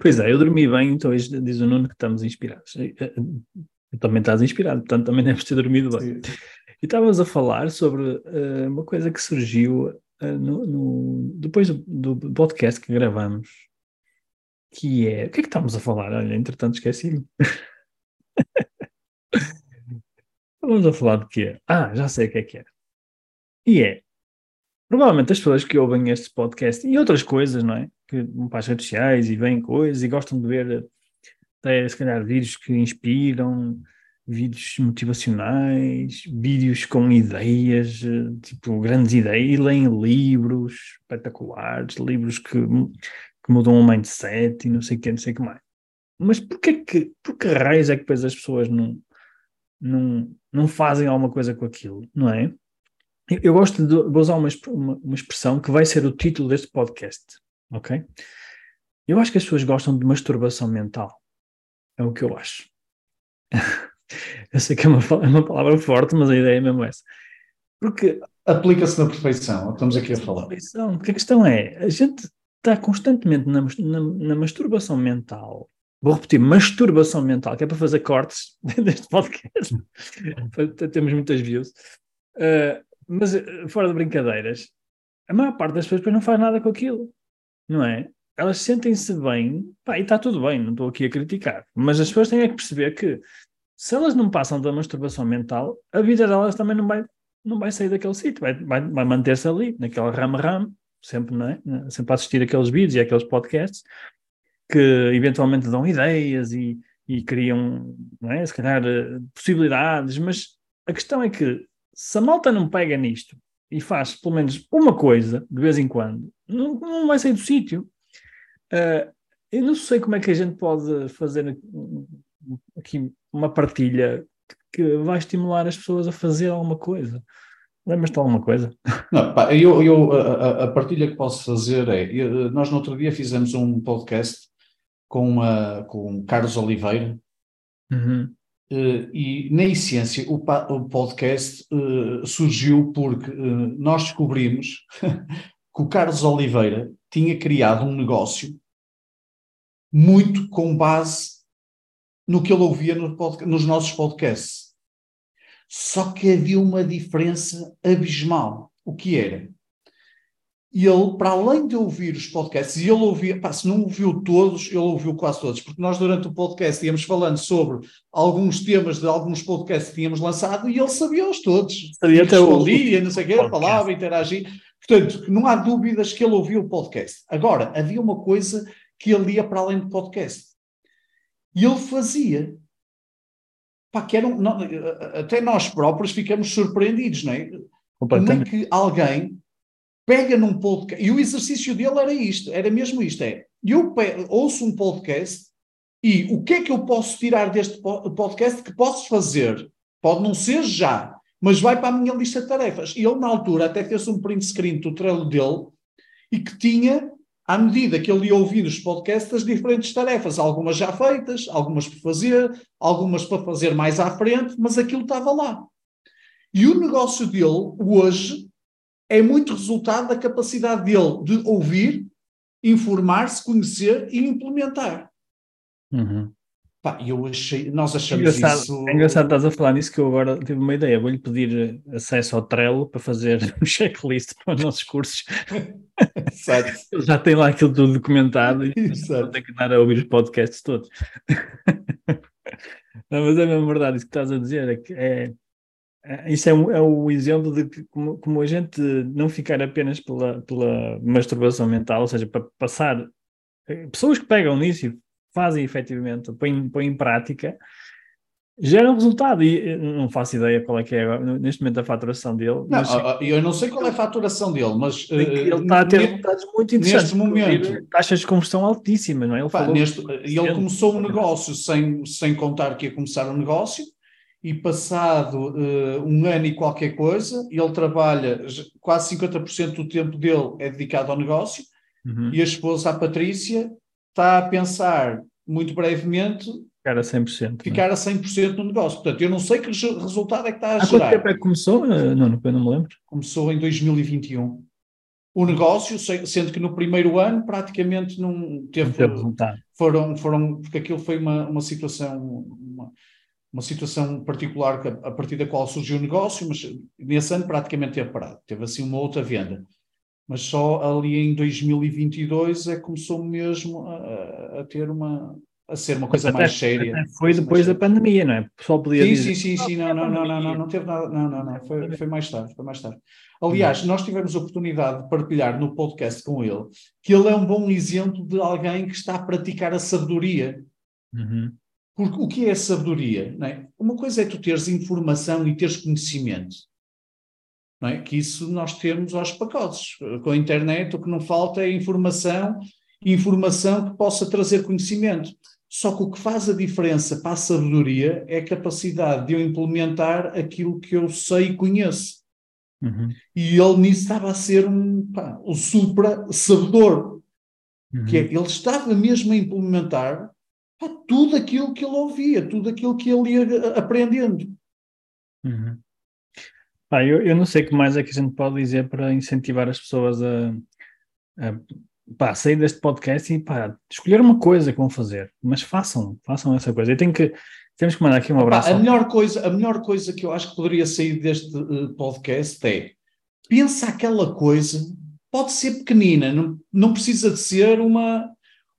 pois é, eu dormi bem, então hoje diz o Nuno que estamos inspirados. Tu também estás inspirado, portanto também deves ter dormido bem. Sim. E estávamos a falar sobre uh, uma coisa que surgiu uh, no, no, depois do, do, podcast que gravamos, que é. O que é que estávamos a falar? Olha, entretanto esqueci-me. Estávamos a falar de quê? Ah, já sei o que é que é. E é. Provavelmente as pessoas que ouvem este podcast e outras coisas, não é? Que vão para as redes sociais e veem coisas e gostam de ver até se calhar vídeos que inspiram, vídeos motivacionais, vídeos com ideias, eh, tipo grandes ideias, e leem livros espetaculares, livros que, que mudam o mindset e não sei o que, não sei o que mais. Mas porquê que, por que raios é que depois as pessoas não, não, não fazem alguma coisa com aquilo, não é? Eu, gosto de vou usar uma, uma, uma expressão que vai ser o título deste podcast, ok? Eu acho que as pessoas gostam de masturbação mental. É o que eu acho. eu sei que é uma, é uma palavra forte, mas a ideia é mesmo essa. Porque. Aplica-se na perfeição, estamos aqui a falar. Perfeição, porque a questão é: a gente está constantemente na, na, na masturbação mental. Vou repetir, masturbação mental, que é para fazer cortes deste podcast. Temos muitas views. Uh, mas, eh, fora de brincadeiras, a maior parte das pessoas depois não faz nada com aquilo, não é? elas sentem-se bem, pá, e está tudo bem, não estou aqui a criticar, mas as pessoas têm que perceber que se elas não passam da masturbação mental, a vida delas também não vai, não vai sair daquele sítio, vai, vai, vai manter-se ali, naquela rama-rama, sempre, não é? Sempre a assistir aqueles vídeos e aqueles podcasts que eventualmente dão ideias e, e criam, não é? Se calhar, eh, possibilidades, mas a questão é que se a malta não pega nisto e faz pelo menos uma coisa de vez em quando, não, não vai sair do sítio. Uh, eu não sei como é que a gente pode fazer aqui uma partilha que vai estimular as pessoas a fazer alguma coisa. Lembras-te de alguma coisa? Não, pá, eu, eu a, a, partilha que posso fazer é: eu, nós no outro dia fizemos um podcast com, a, com Carlos Oliveira. Uhum. Uh, e, na essência, o, podcast uh, surgiu porque uh, nós descobrimos que o Carlos Oliveira tinha criado um negócio muito com base no que ele ouvia no nos nossos podcasts. Só que havia uma diferença abismal. O que era? Ele, para além de ouvir os podcasts, e ele ouvia, pá, se não ouviu todos, ele ouviu quase todos, porque nós durante o podcast íamos falando sobre alguns temas de alguns podcasts que tínhamos lançado e ele sabia-os todos. Sabia até o não sei o quê, falava, interagia. Portanto, não há dúvidas que ele ouviu o podcast. Agora, havia uma coisa que ele ia para além do podcast. E ele fazia. Pá, que eram, não, até nós próprios ficamos surpreendidos, não é? Como é que alguém pega num podcast. E o exercício dele era isto, era mesmo isto: é eu ouço um podcast e o que é que eu posso tirar deste podcast que posso fazer? Pode não ser já, mas vai para a minha lista de tarefas. E ele, na altura, até fez um print screen do trailer dele e que tinha, à medida que ele ia ouvir os podcasts, as diferentes tarefas, algumas já feitas, algumas por fazer, algumas para fazer mais à frente, mas aquilo estava lá. E o negócio dele, hoje, é muito resultado da capacidade dele de ouvir, informar-se, conhecer e implementar. Uhum. Pá, eu achei, nós achamos engraçado, isso. É engraçado estás a falar nisso que eu agora tive uma ideia. Vou-lhe pedir acesso ao Trello para fazer um checklist para os nossos cursos. Exato. Já tem lá aquilo tudo documentado e vou ter que dar a ouvir os podcasts todos. Não, mas é mesmo verdade isso que estás a dizer. É que é, é, isso é, é o exemplo de que, como, como, a gente não ficar apenas pela, pela masturbação mental, ou seja, para passar. Eh, pessoas que pegam nisso e fazem efetivamente, põem, põem em prática, gera um resultado e não faço ideia qual é que é neste momento a faturação dele. Não, mas, eu não sei qual é a faturação dele, mas ele está a ter resultados muito interessantes. Neste momento, taxas de conversão altíssimas, não é? Ele, pá, neste, ele começou um negócio sem, sem contar que ia começar um negócio e passado uh, um ano e qualquer coisa, ele trabalha quase 50% do tempo dele é dedicado ao negócio uhum. e a esposa, a Patrícia, está a pensar muito brevemente Ficar a 100%. Ficar é? a 100% no negócio. Portanto, eu não sei que resultado é que está a Há gerar. quanto tempo é que começou? Eh, não, eu não me lembro. Começou em 2021. O negócio, sendo que no primeiro ano praticamente não teve, não teve resultado. Foram, foram, porque aquilo foi uma, uma situação, uma, uma situação particular a partir da qual surgiu o negócio, mas nesse ano praticamente teve parado. Teve assim uma outra venda. Mas só ali em 2022 é que começou mesmo a, a ter uma, a ser uma coisa até, mais séria. Foi depois da pandemia, não é? O pessoal podia sim, dizer. Sim, sim, sim, não, não, não, não, não, não teve nada, não, não, não, foi, foi mais tarde, foi mais tarde. Aliás, nós tivemos a oportunidade de partilhar no podcast com ele que ele é um bom exemplo de alguém que está a praticar a sabedoria. Uhum. Porque o que é sabedoria? É? Uma coisa é tu teres informação e teres conhecimento. É? Que isso nós temos aos pacotes. Com a internet o que não falta é informação, informação que possa trazer conhecimento. Só que o que faz a diferença para a sabedoria é a capacidade de eu implementar aquilo que eu sei e conheço. Uhum. E ele nisso estava a ser um, pá, um supra-sabedor. Uhum. Que é, ele estava mesmo a implementar pá, tudo aquilo que ele ouvia, tudo aquilo que ele ia aprendendo. Uhum. Ah, eu, eu não sei o que mais é que a gente pode dizer para incentivar as pessoas a, a pá, sair deste podcast e pá, escolher uma coisa que vão fazer, mas façam, façam essa coisa. Eu tenho que, temos que mandar aqui um abraço. a, melhor coisa, a melhor coisa que eu acho que poderia sair deste uh, podcast é pensa aquela coisa, pode ser pequenina, não, não precisa de ser uma,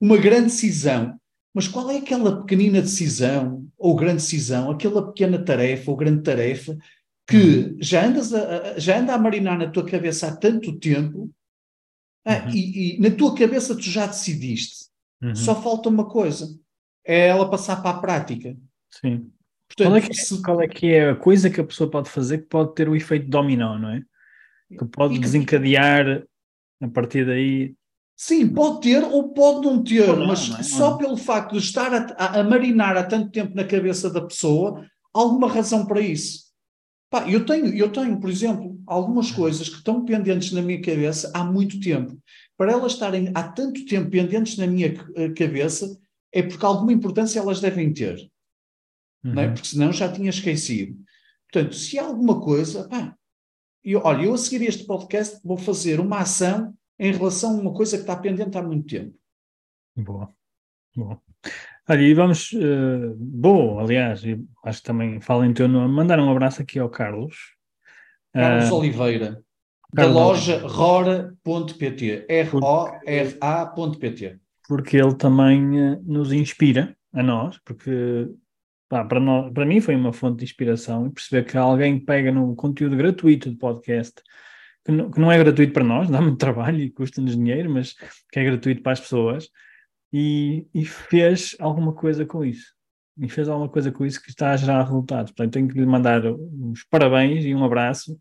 uma grande decisão, mas qual é aquela pequenina decisão ou grande decisão, aquela pequena tarefa ou grande tarefa que uhum. já, andas a, já anda a marinar na tua cabeça há tanto tempo ah, uhum. e, e, na tua cabeça tu já decidiste. Uhum. Só falta uma coisa: é ela passar para a prática. Sim. Portanto, qual, é que, é, se... qual é que é a coisa que a pessoa pode fazer que pode ter o efeito dominó, não é? Que pode e desencadear a partir daí. Sim, pode ter ou pode não ter, não, mas não é? só pelo facto de estar a, a, a marinar há tanto tempo na cabeça da pessoa, alguma razão para isso. Pá, eu tenho, eu tenho, por exemplo, algumas coisas que estão pendentes na minha cabeça há muito tempo. Para elas estarem há tanto tempo pendentes na minha eh, cabeça, é porque alguma importância elas devem ter. Uhum. Não é? Porque senão já tinha esquecido. Portanto, se há alguma coisa, pá, eu, olha, eu a seguir este podcast vou fazer uma ação em relação a uma coisa que está pendente há muito tempo. Boa. Boa. Olha, e vamos, uh, bom, aliás, acho que também falo em teu nome, mandar um abraço aqui ao Carlos. Carlos uh, Oliveira, Carlos da loja rora.pt, R-O-R-A.pt. Porque ele também uh, nos inspira, a nós, porque pá, para, nós, para mim foi uma fonte de inspiração e perceber que alguém pega no conteúdo gratuito do podcast, que não, que não é gratuito para nós, dá muito trabalho e custa-nos dinheiro, mas que é gratuito para as pessoas e, e, fez alguma coisa com isso. E fez alguma coisa com isso que está a gerar resultados. Portanto, tenho que lhe mandar uns parabéns e um abraço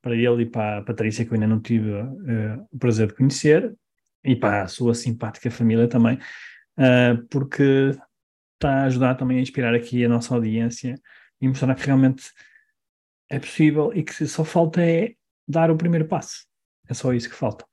para ele e para a Patrícia, que eu ainda não tive uh, o prazer de conhecer, e para a sua simpática família também, uh, porque está a ajudar também a inspirar aqui a nossa audiência e mostrar que realmente é possível e que só falta é dar o primeiro passo. É só isso que falta.